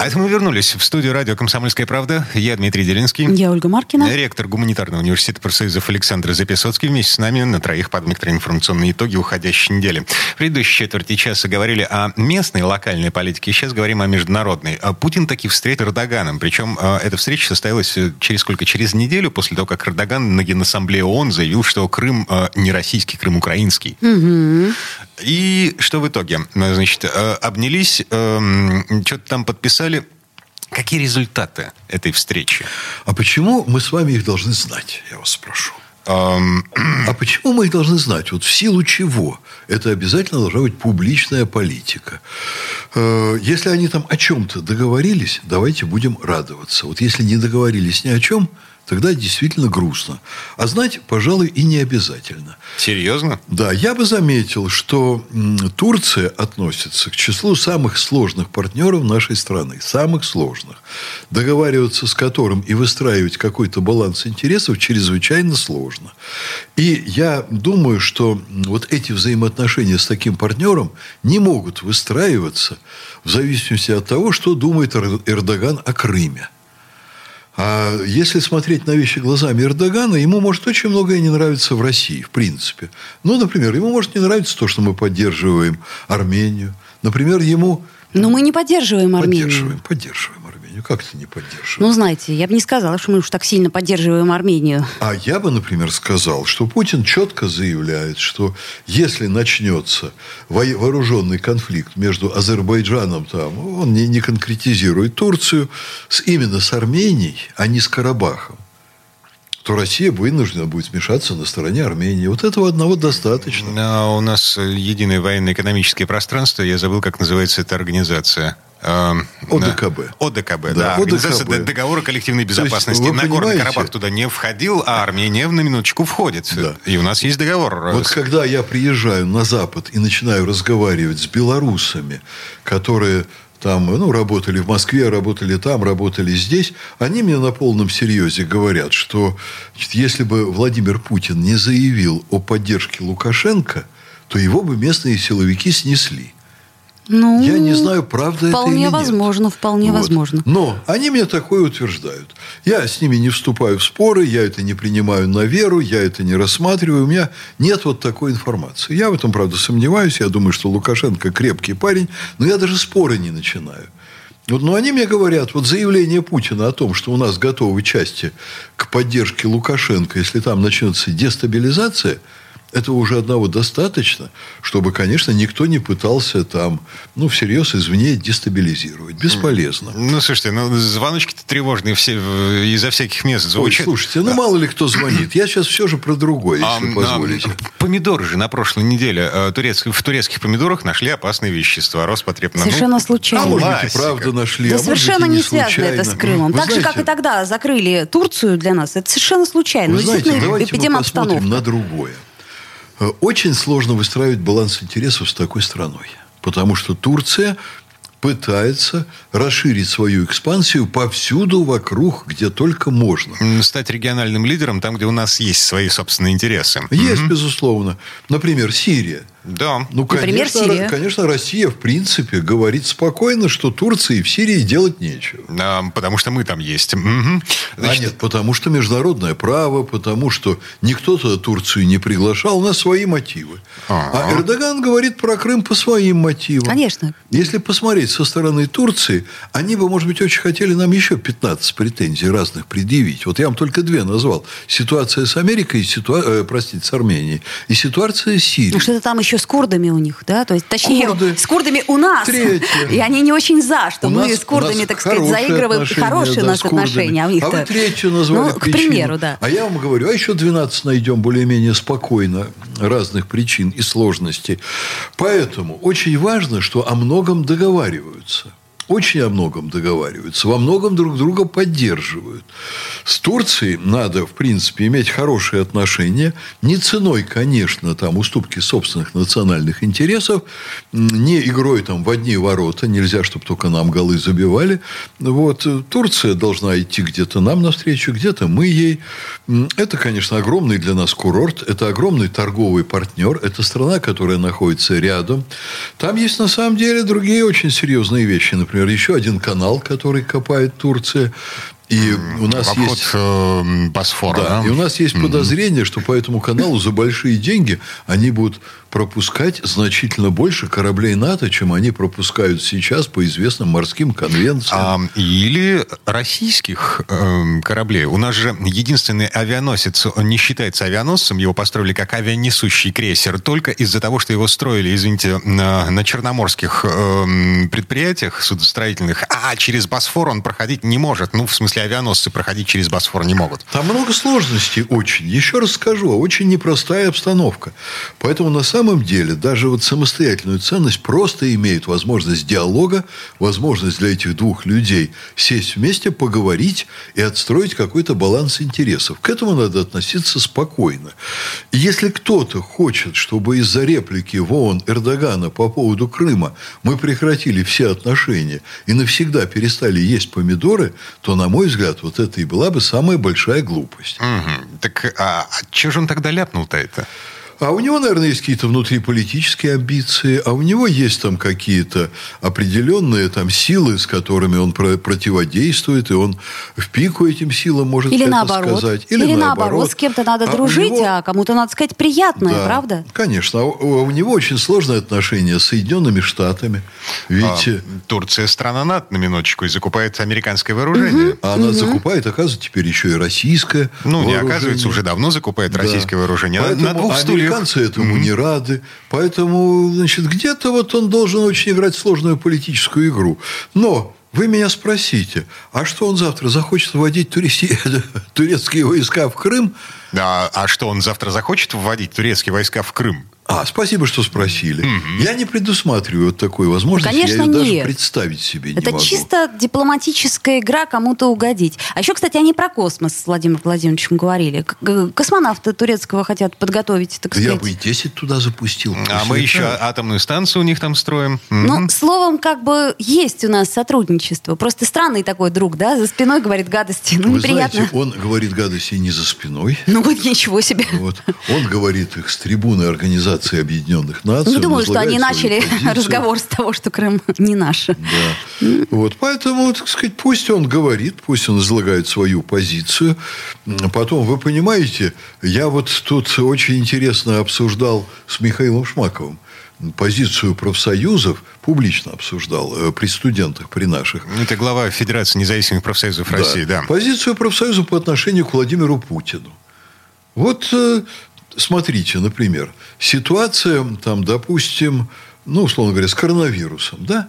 А это мы вернулись в студию радио «Комсомольская правда». Я Дмитрий Делинский. Я Ольга Маркина. Ректор Гуманитарного университета профсоюзов Александр Записоцкий. Вместе с нами на троих подводим информационные итоги уходящей недели. В предыдущей четверти часа говорили о местной локальной политике. Сейчас говорим о международной. А Путин таки встретил Эрдоганом. Причем а, эта встреча состоялась э, через сколько? Через неделю после того, как Эрдоган на Генассамблее ООН заявил, что Крым а, не российский, Крым украинский. Угу. И что в итоге? Значит, э, обнялись, эм, что-то там подписали. Какие результаты этой встречи? А почему мы с вами их должны знать, я вас спрошу? Эм, А почему мы их должны знать? Вот в силу чего? Это обязательно должна быть публичная политика. Э, Если они там о чем-то договорились, давайте будем радоваться. Вот если не договорились ни о чем, тогда действительно грустно. А знать, пожалуй, и не обязательно. Серьезно? Да, я бы заметил, что Турция относится к числу самых сложных партнеров нашей страны. Самых сложных. Договариваться с которым и выстраивать какой-то баланс интересов чрезвычайно сложно. И я думаю, что вот эти взаимоотношения с таким партнером не могут выстраиваться в зависимости от того, что думает Эр- Эрдоган о Крыме. А если смотреть на вещи глазами Эрдогана, ему может очень многое не нравиться в России, в принципе. Ну, например, ему может не нравиться то, что мы поддерживаем Армению. Например, ему... Но мы не поддерживаем Армению. Поддерживаем, поддерживаем Армению. Как это не поддерживаем? Ну, знаете, я бы не сказала, что мы уж так сильно поддерживаем Армению. А я бы, например, сказал, что Путин четко заявляет, что если начнется во- вооруженный конфликт между Азербайджаном, там, он не, не конкретизирует Турцию, с, именно с Арменией, а не с Карабахом, то Россия вынуждена будет смешаться на стороне Армении. Вот этого одного достаточно. А у нас э, единое военно-экономическое пространство. Я забыл, как называется эта организация. Эм, ОДКБ. ОДКБ, да. Да, Организация ОДКБ. договора коллективной есть, безопасности. вы Нагорный Карабах туда не входил, а Армения на минуточку входит. Да. И у нас есть договор. Вот когда я приезжаю на Запад и начинаю разговаривать с белорусами, которые там, ну, работали в Москве, работали там, работали здесь, они мне на полном серьезе говорят, что значит, если бы Владимир Путин не заявил о поддержке Лукашенко, то его бы местные силовики снесли. Ну, Я не знаю, правда это или Вполне нет. возможно, вполне Вот. возможно. Но они мне такое утверждают. Я с ними не вступаю в споры, я это не принимаю на веру, я это не рассматриваю. У меня нет вот такой информации. Я в этом, правда, сомневаюсь. Я думаю, что Лукашенко крепкий парень, но я даже споры не начинаю. Вот, но они мне говорят, вот заявление Путина о том, что у нас готовы части к поддержке Лукашенко, если там начнется дестабилизация, этого уже одного достаточно, чтобы, конечно, никто не пытался там, ну, всерьез извне дестабилизировать. Бесполезно. Ну, слушайте, ну, звоночки-то тревожные все, в- изо всяких мест Ой, звучат. слушайте, ну мало ли кто звонит. Я сейчас все же про другое, А, если а, позволите. помидоры же на прошлой неделе э, турецк- в турецких помидорах нашли опасные вещества. Роспотребнадзор. Совершенно А случайно. может быть, и правда нашли. Да а может быть, совершенно и не связано случайно. это с Крымом. Вы так же, как знаете, и тогда закрыли Турцию для нас. Это совершенно случайно. Вы Ну, знаете, давайте мы посмотрим на другое. Э, Очень сложно выстраивать баланс интересов с такой страной. Потому что Турция пытается расширить свою экспансию повсюду вокруг, где только можно. Стать региональным лидером там, где у нас есть свои собственные интересы. Есть, безусловно. Например, Сирия. Да. Ну, Например, конечно, Сирия. конечно, Россия, в принципе, говорит спокойно, что Турции в Сирии делать нечего. А, потому что мы там есть. А Значит, нет, потому что международное право, потому что никто туда Турцию не приглашал, у нас свои мотивы. Ага. А Эрдоган говорит про Крым по своим мотивам. Конечно. Если посмотреть со стороны Турции, они бы, может быть, очень хотели нам еще 15 претензий разных предъявить. Вот я вам только две назвал. Ситуация с Америкой, и ситуа... э, простите, с Арменией, и ситуация с Сирией. Ну, что-то там еще с курдами у них, да? То есть, точнее, Курды. с курдами у нас. Третье. И они не очень за, что У мы нас- с курдами, так сказать, заигрываем. хорошие да, у нас отношения, а у них А вы третью назвали Ну, к причину. примеру, да. А я вам говорю, а еще 12 найдем более-менее спокойно разных причин и сложностей. Поэтому очень важно, что о многом договариваются. Очень о многом договариваются, во многом друг друга поддерживают. С Турцией надо, в принципе, иметь хорошие отношения, не ценой, конечно, там, уступки собственных национальных интересов, не игрой там в одни ворота, нельзя, чтобы только нам голы забивали. Вот. Турция должна идти где-то нам навстречу, где-то мы ей. Это, конечно, огромный для нас курорт, это огромный торговый партнер, это страна, которая находится рядом. Там есть, на самом деле, другие очень серьезные вещи. Например, еще один канал, который копает Турция. И у нас Обход есть... э, Босфора, Да, да? и у нас есть подозрение, что по этому каналу за большие деньги они будут пропускать значительно больше кораблей НАТО, чем они пропускают сейчас по известным морским конвенциям. А, или российских эм, кораблей. У нас же единственный авианосец, он не считается авианосцем, его построили как авианесущий крейсер только из-за того, что его строили, извините, на, на черноморских эм, предприятиях судостроительных, а через Босфор он проходить не может. Ну, в смысле, авианосцы проходить через Босфор не могут. Там много сложностей очень. Еще раз скажу, очень непростая обстановка. Поэтому на самом деле даже вот самостоятельную ценность просто имеют возможность диалога, возможность для этих двух людей сесть вместе, поговорить и отстроить какой-то баланс интересов. К этому надо относиться спокойно. Если кто-то хочет, чтобы из-за реплики в ООН Эрдогана по поводу Крыма мы прекратили все отношения и навсегда перестали есть помидоры, то, на мой взгляд, вот это и была бы самая большая глупость. Мгм. Так а, что же он тогда ляпнул-то это? А у него, наверное, есть какие-то внутриполитические амбиции, а у него есть там какие-то определенные там силы, с которыми он про- противодействует, и он в пику этим силам может Или это наоборот. сказать. Или, наоборот, с кем-то надо А дружить, него- а кому-то надо сказать приятное, Да, правда? Конечно. А у, у него очень сложные отношения с Соединенными Штатами. Ведь А, э, Турция страна НАТО, на минуточку, и закупает американское вооружение. а она закупает, оказывается, теперь еще и российское Ну, не вооружение. оказывается, уже давно закупает Да. российское вооружение. Поэтому на двух стульях. Американцы этому не рады. Поэтому, значит, где-то вот он должен очень играть сложную политическую игру. Но вы меня спросите, а что он завтра захочет вводить туристи- турецкие войска в Крым? Да, а что, он завтра захочет вводить турецкие войска в Крым? А, спасибо, что спросили. Я не предусматриваю вот такой возможности. Конечно, я ее даже нет. представить себе не Это могу. чисто дипломатическая игра кому-то угодить. А еще, кстати, они про космос с Владимиром Владимировичем говорили. К- г- Космонавта турецкого хотят подготовить, так Я сказать. бы и 10 туда запустил. А мы еще атомную станцию у них там строим. Ну, словом, как бы есть у нас сотрудничество. Просто странный такой друг, да, за спиной говорит гадости. Ну, Вы неприятно. знаете, он говорит гадости не за спиной. Ну, вот ничего себе. Вот. Он говорит их с трибуны Организации Объединенных Наций. Не он думаю, что они начали позицию. разговор с того, что Крым не наш. Да. Вот. Поэтому, так сказать, пусть он говорит, пусть он излагает свою позицию. Потом, вы понимаете, я вот тут очень интересно обсуждал с Михаилом Шмаковым позицию профсоюзов, публично обсуждал э, при студентах, при наших. Это глава Федерации независимых профсоюзов России, да. Позицию профсоюза по отношению к Владимиру Путину. Вот э, смотрите, например, ситуация, там, допустим, ну, условно говоря, с коронавирусом, да?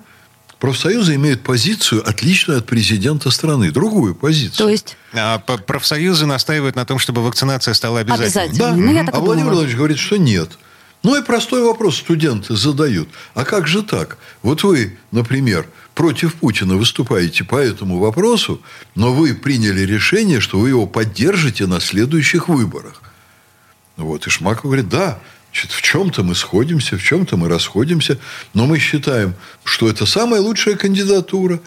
Профсоюзы имеют позицию, отличную от президента страны, другую позицию. То есть А профсоюзы настаивают на том, чтобы вакцинация стала обязательной. Обязательно. Да, Ну, я так а Владимир думала. Владимирович говорит, что нет. Ну и простой вопрос студенты задают. А как же так? Вот вы, например, против Путина выступаете по этому вопросу, но вы приняли решение, что вы его поддержите на следующих выборах. Вот. И Шмаков говорит, да, значит, в чем-то мы сходимся, в чем-то мы расходимся, но мы считаем, что это самая лучшая кандидатура.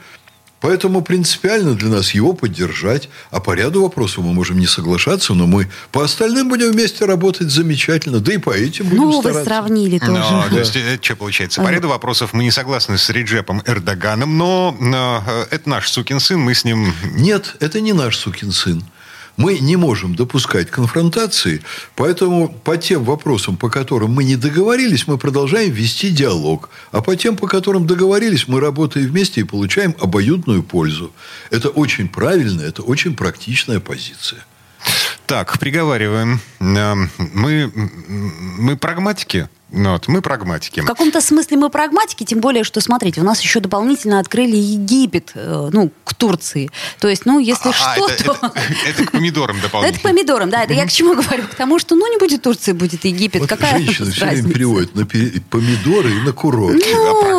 Поэтому принципиально для нас его поддержать. А по ряду вопросов мы можем не соглашаться, но мы по остальным будем вместе работать замечательно. Да и по этим будем ну, вы стараться. сравнили тоже. Но, то есть, это что получается? По ряду вопросов мы не согласны с Реджепом Эрдоганом, но, но, э, это наш сукин сын, мы с ним... Нет, это не наш сукин сын. Мы не можем допускать конфронтации, поэтому по тем вопросам, по которым мы не договорились, мы продолжаем вести диалог. А по тем, по которым договорились, мы работаем вместе и получаем обоюдную пользу. Это очень правильная, это очень практичная позиция. Так, приговариваем. Э, Мы, мы прагматики. Ну, вот, мы прагматики. В каком-то смысле мы прагматики, тем более, что, смотрите, у нас еще дополнительно открыли Египет, э, ну, к Турции. То есть, ну, если А, что, это, то... это- это к помидорам Это дополнительно. помидором, да, это я к чему говорю? К тому, что, ну, не будет Турции, будет Египет. Вот Какая женщины все время переводят на помидоры и на курорт. Ну,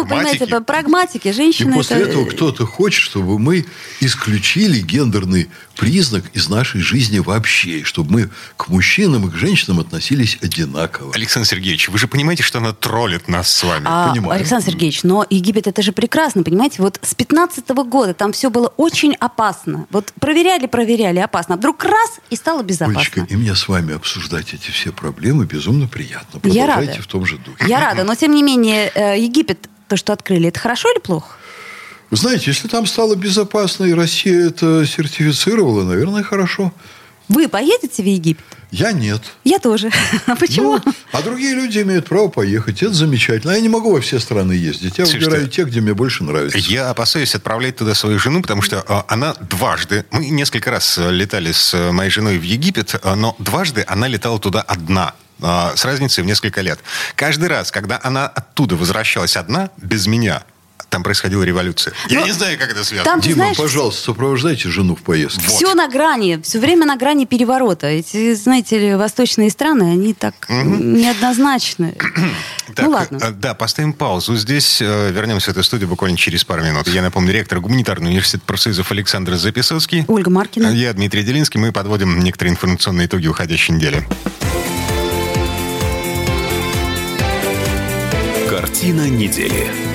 прагматики. понимаете, по- прагматики, И женщины после это... этого кто-то хочет, чтобы мы исключили гендерный признак из нашей жизни вообще, и чтобы мы к мужчинам и к женщинам относились одинаково. Александр Сергеевич, вы же понимаете, что она троллит нас с вами. А, понимаю. Александр Сергеевич, но Египет это же прекрасно, понимаете? Вот с 15 года там все было очень опасно. Вот проверяли, проверяли, опасно. А вдруг раз и стало безопасно. Олечка, и мне с вами обсуждать эти все проблемы безумно приятно. Я Продолжайте рада. в том же духе. Я рада, но тем не менее э, Египет, то, что открыли, это хорошо или плохо? Вы знаете, если там стало безопасно, и Россия это сертифицировала, наверное, хорошо. Вы поедете в Египет? Я нет. Я тоже. А Почему? Ну, а другие люди имеют право поехать. Это замечательно. Я не могу во все страны ездить. Я Слушайте, выбираю те, где мне больше нравится. Я опасаюсь отправлять туда свою жену, потому что а, она дважды... Мы несколько раз э, летали с э, моей женой в Египет, а, но дважды она летала туда одна. а, С разницей в несколько лет. Каждый раз, когда она оттуда возвращалась одна, без меня, там происходила революция. Я Но не знаю, как это связано. там- Дима, знаешь, пожалуйста, сопровождайте жену в поездке. Все на грани, все время на грани переворота. Эти, знаете ли, восточные страны, они так неоднозначны. Так, Ну ладно. э, Да, поставим паузу. Здесь э, вернемся в эту студию буквально через пару минут. Я напомню, ректор Гуманитарного университета профсоюзов Александр Записоцкий. Ольга Маркина. Я Дмитрий Делинский. Мы подводим некоторые информационные итоги уходящей недели. Картина недели.